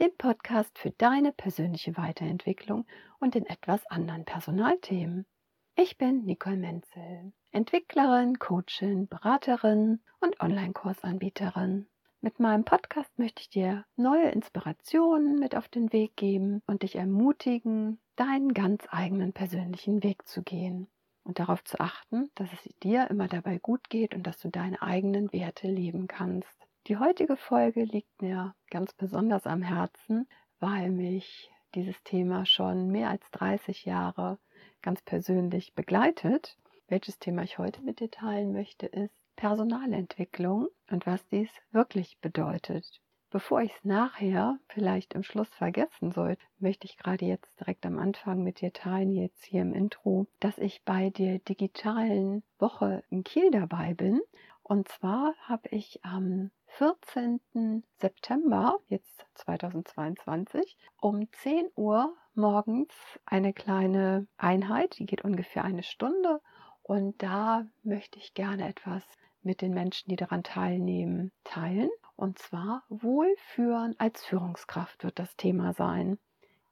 dem Podcast für deine persönliche Weiterentwicklung und in etwas anderen Personalthemen. Ich bin Nicole Menzel, Entwicklerin, Coachin, Beraterin und Online-Kursanbieterin. Mit meinem Podcast möchte ich dir neue Inspirationen mit auf den Weg geben und dich ermutigen, deinen ganz eigenen persönlichen Weg zu gehen und darauf zu achten, dass es dir immer dabei gut geht und dass du deine eigenen Werte leben kannst. Die heutige Folge liegt mir ganz besonders am Herzen, weil mich dieses Thema schon mehr als 30 Jahre ganz persönlich begleitet. Welches Thema ich heute mit dir teilen möchte, ist Personalentwicklung und was dies wirklich bedeutet. Bevor ich es nachher vielleicht im Schluss vergessen soll, möchte ich gerade jetzt direkt am Anfang mit dir teilen, jetzt hier im Intro, dass ich bei der digitalen Woche in Kiel dabei bin. Und zwar habe ich am 14. September, jetzt 2022, um 10 Uhr morgens eine kleine Einheit, die geht ungefähr eine Stunde. Und da möchte ich gerne etwas mit den Menschen, die daran teilnehmen, teilen. Und zwar Wohlführen als Führungskraft wird das Thema sein.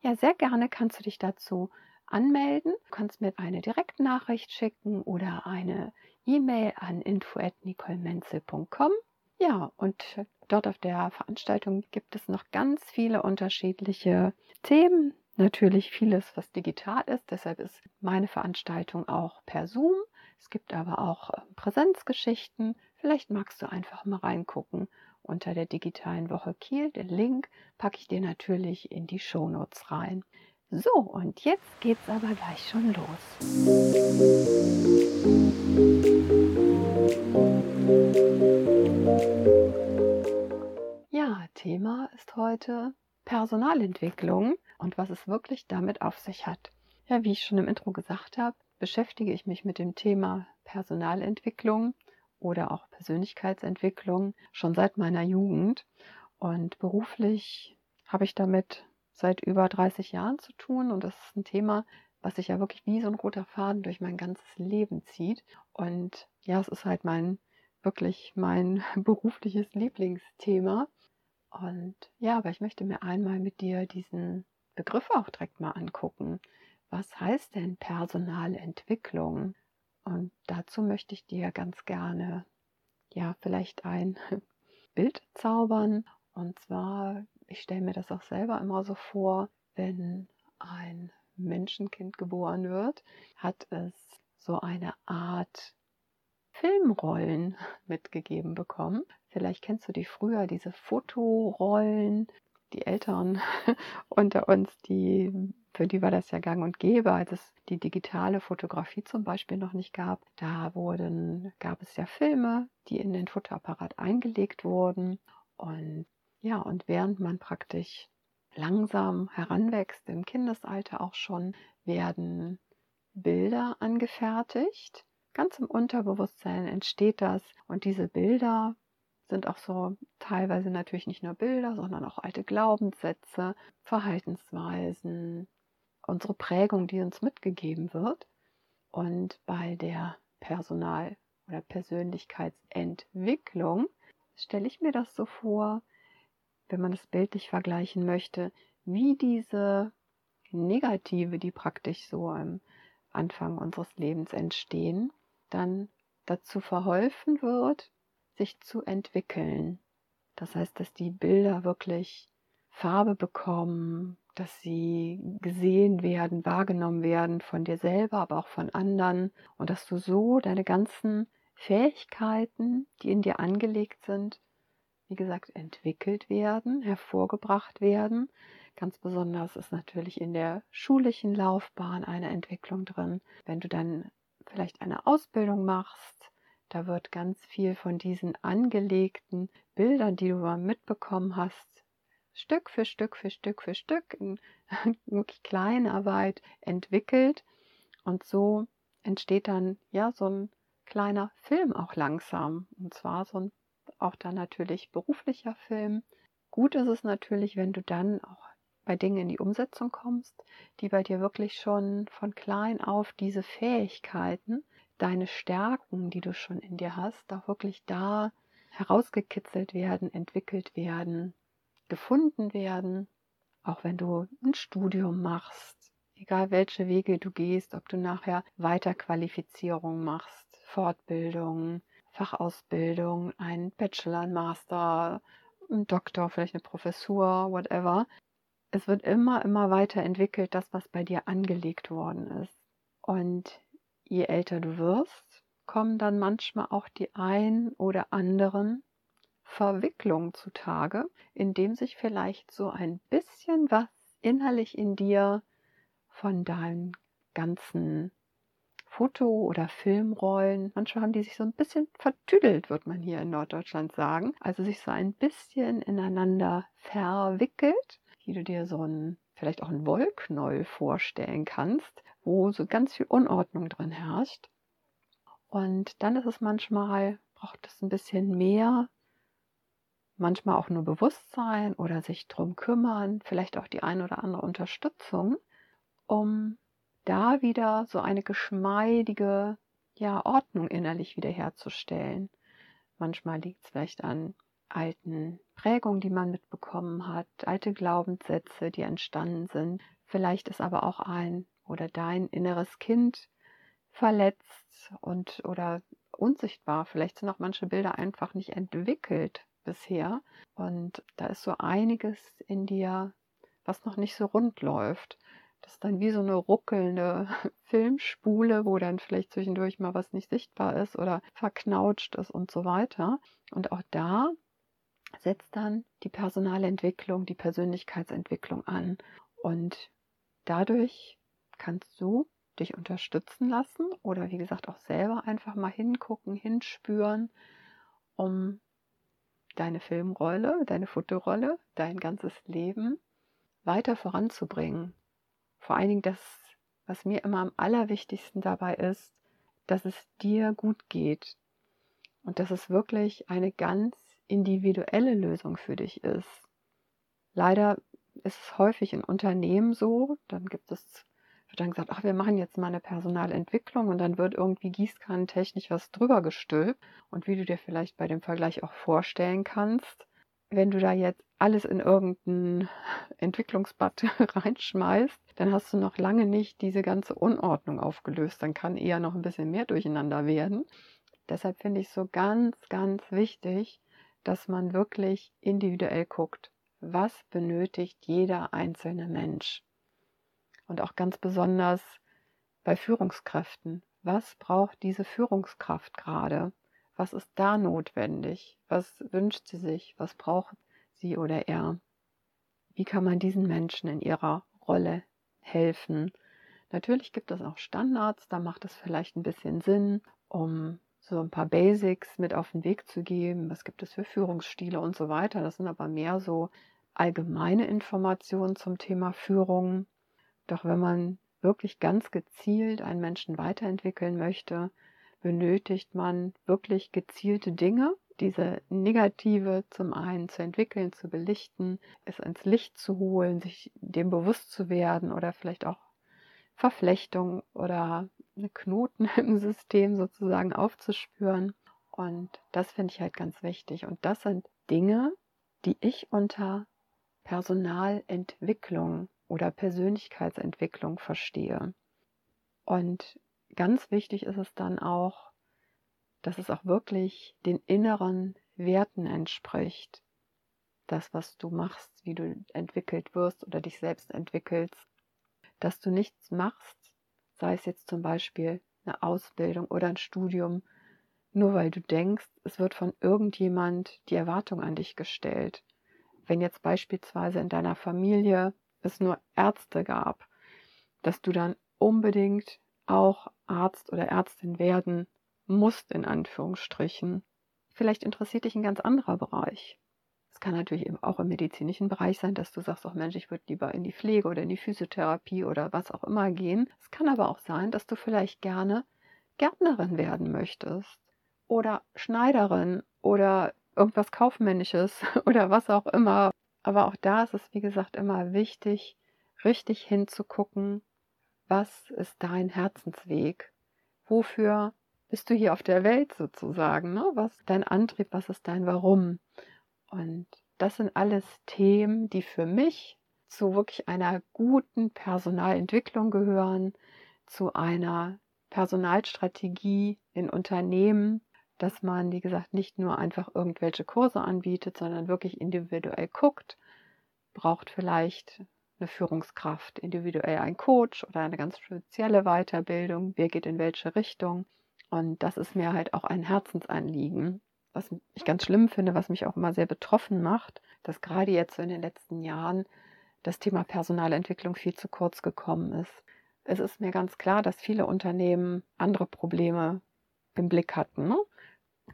Ja, sehr gerne kannst du dich dazu anmelden. Du kannst mir eine Direktnachricht schicken oder eine E-Mail an info@nicolemenzel.com. Ja, und dort auf der Veranstaltung gibt es noch ganz viele unterschiedliche Themen. Natürlich vieles, was digital ist. Deshalb ist meine Veranstaltung auch per Zoom. Es gibt aber auch äh, Präsenzgeschichten. Vielleicht magst du einfach mal reingucken unter der digitalen Woche Kiel. Den Link packe ich dir natürlich in die Shownotes rein. So, und jetzt geht's aber gleich schon los. Ja, Thema ist heute Personalentwicklung und was es wirklich damit auf sich hat. Ja, wie ich schon im Intro gesagt habe, beschäftige ich mich mit dem Thema Personalentwicklung oder auch Persönlichkeitsentwicklung schon seit meiner Jugend. Und beruflich habe ich damit seit über 30 Jahren zu tun. Und das ist ein Thema, was sich ja wirklich wie so ein roter Faden durch mein ganzes Leben zieht. Und ja, es ist halt mein, wirklich mein berufliches Lieblingsthema. Und ja, aber ich möchte mir einmal mit dir diesen Begriff auch direkt mal angucken. Was heißt denn Personalentwicklung? Und dazu möchte ich dir ganz gerne, ja, vielleicht ein Bild zaubern. Und zwar, ich stelle mir das auch selber immer so vor, wenn ein Menschenkind geboren wird, hat es so eine Art Filmrollen mitgegeben bekommen. Vielleicht kennst du die früher, diese Fotorollen, die Eltern unter uns, die für die war das ja gang und gäbe, als es die digitale Fotografie zum Beispiel noch nicht gab. Da wurden, gab es ja Filme, die in den Fotoapparat eingelegt wurden. Und ja, und während man praktisch langsam heranwächst, im Kindesalter auch schon, werden Bilder angefertigt. Ganz im Unterbewusstsein entsteht das und diese Bilder sind auch so teilweise natürlich nicht nur Bilder, sondern auch alte Glaubenssätze, Verhaltensweisen, unsere Prägung, die uns mitgegeben wird. Und bei der Personal- oder Persönlichkeitsentwicklung stelle ich mir das so vor, wenn man es bildlich vergleichen möchte, wie diese Negative, die praktisch so am Anfang unseres Lebens entstehen, dann dazu verholfen wird, sich zu entwickeln. Das heißt, dass die Bilder wirklich Farbe bekommen, dass sie gesehen werden, wahrgenommen werden von dir selber, aber auch von anderen und dass du so deine ganzen Fähigkeiten, die in dir angelegt sind, wie gesagt, entwickelt werden, hervorgebracht werden. Ganz besonders ist natürlich in der schulischen Laufbahn eine Entwicklung drin. Wenn du dann vielleicht eine Ausbildung machst, da wird ganz viel von diesen angelegten Bildern, die du mitbekommen hast, Stück für Stück für Stück für Stück in wirklich Kleinarbeit entwickelt. Und so entsteht dann ja so ein kleiner Film auch langsam. Und zwar so ein auch dann natürlich beruflicher Film. Gut ist es natürlich, wenn du dann auch bei Dingen in die Umsetzung kommst, die bei dir wirklich schon von klein auf diese Fähigkeiten, deine Stärken, die du schon in dir hast, auch wirklich da herausgekitzelt werden, entwickelt werden, gefunden werden. Auch wenn du ein Studium machst, egal welche Wege du gehst, ob du nachher Weiterqualifizierung machst, Fortbildung, Fachausbildung, ein Bachelor, ein Master, ein Doktor, vielleicht eine Professur, whatever. Es wird immer, immer weiterentwickelt, das, was bei dir angelegt worden ist. Und je älter du wirst, kommen dann manchmal auch die ein oder anderen Verwicklungen zutage, indem sich vielleicht so ein bisschen was innerlich in dir von deinen ganzen Foto- oder Filmrollen. Manchmal haben die sich so ein bisschen vertüdelt, wird man hier in Norddeutschland sagen. Also sich so ein bisschen ineinander verwickelt, wie du dir so ein, vielleicht auch ein Wollknäuel vorstellen kannst, wo so ganz viel Unordnung drin herrscht. Und dann ist es manchmal, braucht es ein bisschen mehr, manchmal auch nur Bewusstsein oder sich drum kümmern, vielleicht auch die ein oder andere Unterstützung, um da wieder so eine geschmeidige ja, Ordnung innerlich wiederherzustellen. Manchmal liegt es vielleicht an alten Prägungen, die man mitbekommen hat, alte Glaubenssätze, die entstanden sind. Vielleicht ist aber auch ein oder dein inneres Kind verletzt und oder unsichtbar. Vielleicht sind auch manche Bilder einfach nicht entwickelt bisher. Und da ist so einiges in dir, was noch nicht so rund läuft. Das ist dann wie so eine ruckelnde Filmspule, wo dann vielleicht zwischendurch mal was nicht sichtbar ist oder verknautscht ist und so weiter. Und auch da setzt dann die Personalentwicklung, die Persönlichkeitsentwicklung an. Und dadurch kannst du dich unterstützen lassen oder wie gesagt auch selber einfach mal hingucken, hinspüren, um deine Filmrolle, deine Fotorolle, dein ganzes Leben weiter voranzubringen vor allen Dingen das, was mir immer am allerwichtigsten dabei ist, dass es dir gut geht und dass es wirklich eine ganz individuelle Lösung für dich ist. Leider ist es häufig in Unternehmen so, dann gibt es, wird dann gesagt, ach, wir machen jetzt mal eine Personalentwicklung und dann wird irgendwie gießkannentechnisch was drüber gestülpt. Und wie du dir vielleicht bei dem Vergleich auch vorstellen kannst, wenn du da jetzt alles in irgendein Entwicklungsbad reinschmeißt, dann hast du noch lange nicht diese ganze Unordnung aufgelöst. Dann kann eher noch ein bisschen mehr durcheinander werden. Deshalb finde ich so ganz, ganz wichtig, dass man wirklich individuell guckt, was benötigt jeder einzelne Mensch. Und auch ganz besonders bei Führungskräften. Was braucht diese Führungskraft gerade? Was ist da notwendig? Was wünscht sie sich? Was braucht sie oder er? Wie kann man diesen Menschen in ihrer Rolle helfen? Natürlich gibt es auch Standards, da macht es vielleicht ein bisschen Sinn, um so ein paar Basics mit auf den Weg zu geben. Was gibt es für Führungsstile und so weiter? Das sind aber mehr so allgemeine Informationen zum Thema Führung. Doch wenn man wirklich ganz gezielt einen Menschen weiterentwickeln möchte, benötigt man wirklich gezielte Dinge, diese Negative zum einen zu entwickeln, zu belichten, es ins Licht zu holen, sich dem bewusst zu werden oder vielleicht auch Verflechtung oder eine Knoten im System sozusagen aufzuspüren. Und das finde ich halt ganz wichtig. Und das sind Dinge, die ich unter Personalentwicklung oder Persönlichkeitsentwicklung verstehe. Und ganz wichtig ist es dann auch, dass es auch wirklich den inneren Werten entspricht. Das, was du machst, wie du entwickelt wirst oder dich selbst entwickelst. Dass du nichts machst, sei es jetzt zum Beispiel eine Ausbildung oder ein Studium, nur weil du denkst, es wird von irgendjemand die Erwartung an dich gestellt. Wenn jetzt beispielsweise in deiner Familie es nur Ärzte gab, dass du dann unbedingt auch Arzt oder Ärztin werden musst, in Anführungsstrichen. Vielleicht interessiert dich ein ganz anderer Bereich. Es kann natürlich eben auch im medizinischen Bereich sein, dass du sagst, auch Mensch, ich würde lieber in die Pflege oder in die Physiotherapie oder was auch immer gehen. Es kann aber auch sein, dass du vielleicht gerne Gärtnerin werden möchtest oder Schneiderin oder irgendwas Kaufmännisches oder was auch immer. Aber auch da ist es, wie gesagt, immer wichtig, richtig hinzugucken, was ist dein Herzensweg? Wofür bist du hier auf der Welt sozusagen? Ne? Was ist dein Antrieb? Was ist dein Warum? Und das sind alles Themen, die für mich zu wirklich einer guten Personalentwicklung gehören, zu einer Personalstrategie in Unternehmen, dass man, wie gesagt, nicht nur einfach irgendwelche Kurse anbietet, sondern wirklich individuell guckt, braucht vielleicht eine Führungskraft, individuell ein Coach oder eine ganz spezielle Weiterbildung, wer geht in welche Richtung. Und das ist mir halt auch ein Herzensanliegen, was ich ganz schlimm finde, was mich auch immer sehr betroffen macht, dass gerade jetzt so in den letzten Jahren das Thema Personalentwicklung viel zu kurz gekommen ist. Es ist mir ganz klar, dass viele Unternehmen andere Probleme im Blick hatten. Ne?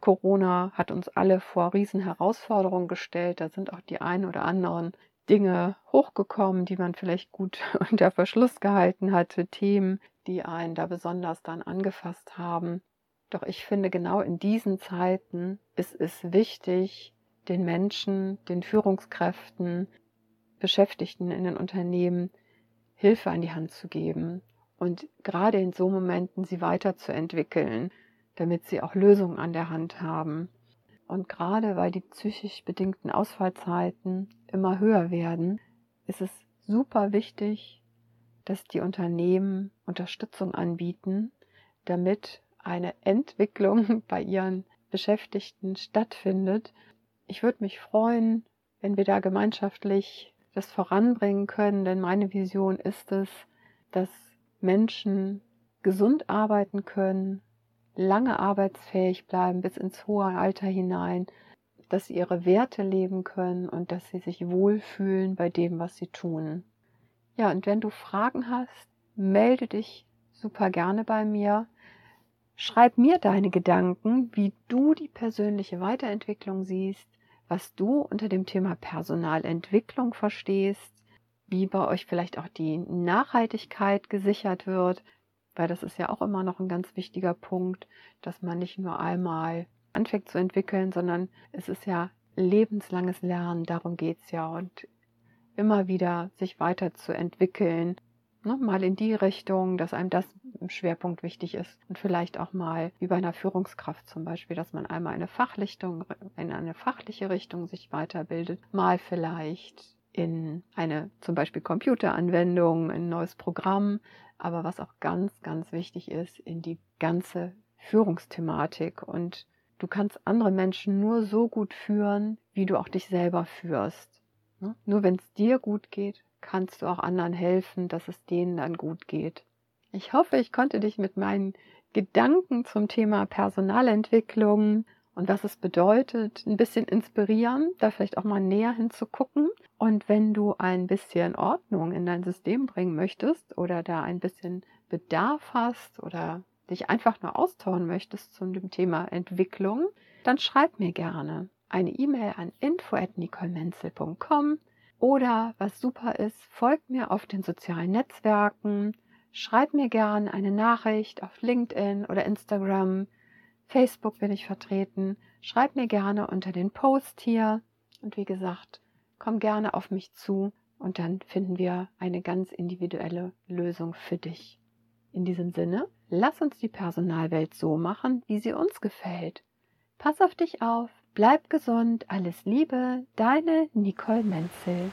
Corona hat uns alle vor riesen Herausforderungen gestellt. Da sind auch die ein oder anderen Dinge hochgekommen, die man vielleicht gut unter Verschluss gehalten hatte, Themen, die einen da besonders dann angefasst haben. Doch ich finde, genau in diesen Zeiten ist es wichtig, den Menschen, den Führungskräften, Beschäftigten in den Unternehmen Hilfe an die Hand zu geben und gerade in so Momenten sie weiterzuentwickeln, damit sie auch Lösungen an der Hand haben. Und gerade weil die psychisch bedingten Ausfallzeiten immer höher werden, ist es super wichtig, dass die Unternehmen Unterstützung anbieten, damit eine Entwicklung bei ihren Beschäftigten stattfindet. Ich würde mich freuen, wenn wir da gemeinschaftlich das voranbringen können, denn meine Vision ist es, dass Menschen gesund arbeiten können, lange arbeitsfähig bleiben bis ins hohe Alter hinein, dass sie ihre Werte leben können und dass sie sich wohlfühlen bei dem, was sie tun. Ja, und wenn du Fragen hast, melde dich super gerne bei mir. Schreib mir deine Gedanken, wie du die persönliche Weiterentwicklung siehst, was du unter dem Thema Personalentwicklung verstehst, wie bei euch vielleicht auch die Nachhaltigkeit gesichert wird, weil das ist ja auch immer noch ein ganz wichtiger Punkt, dass man nicht nur einmal anfängt zu entwickeln, sondern es ist ja lebenslanges Lernen, darum geht es ja und immer wieder sich weiterzuentwickeln, ne, mal in die Richtung, dass einem das im Schwerpunkt wichtig ist und vielleicht auch mal wie bei einer Führungskraft zum Beispiel, dass man einmal eine Fachrichtung, in eine fachliche Richtung sich weiterbildet, mal vielleicht in eine zum Beispiel Computeranwendung, ein neues Programm, aber was auch ganz, ganz wichtig ist, in die ganze Führungsthematik. Und du kannst andere Menschen nur so gut führen, wie du auch dich selber führst. Ne? Nur wenn es dir gut geht, kannst du auch anderen helfen, dass es denen dann gut geht. Ich hoffe, ich konnte dich mit meinen Gedanken zum Thema Personalentwicklung und was es bedeutet, ein bisschen inspirieren, da vielleicht auch mal näher hinzugucken. Und wenn du ein bisschen Ordnung in dein System bringen möchtest oder da ein bisschen Bedarf hast oder dich einfach nur austauschen möchtest zu dem Thema Entwicklung, dann schreib mir gerne eine E-Mail an info@nicolemenzel.com oder was super ist, folgt mir auf den sozialen Netzwerken, schreib mir gerne eine Nachricht auf LinkedIn oder Instagram Facebook bin ich vertreten. Schreib mir gerne unter den Post hier. Und wie gesagt, komm gerne auf mich zu und dann finden wir eine ganz individuelle Lösung für dich. In diesem Sinne, lass uns die Personalwelt so machen, wie sie uns gefällt. Pass auf dich auf, bleib gesund, alles Liebe, deine Nicole Menzel.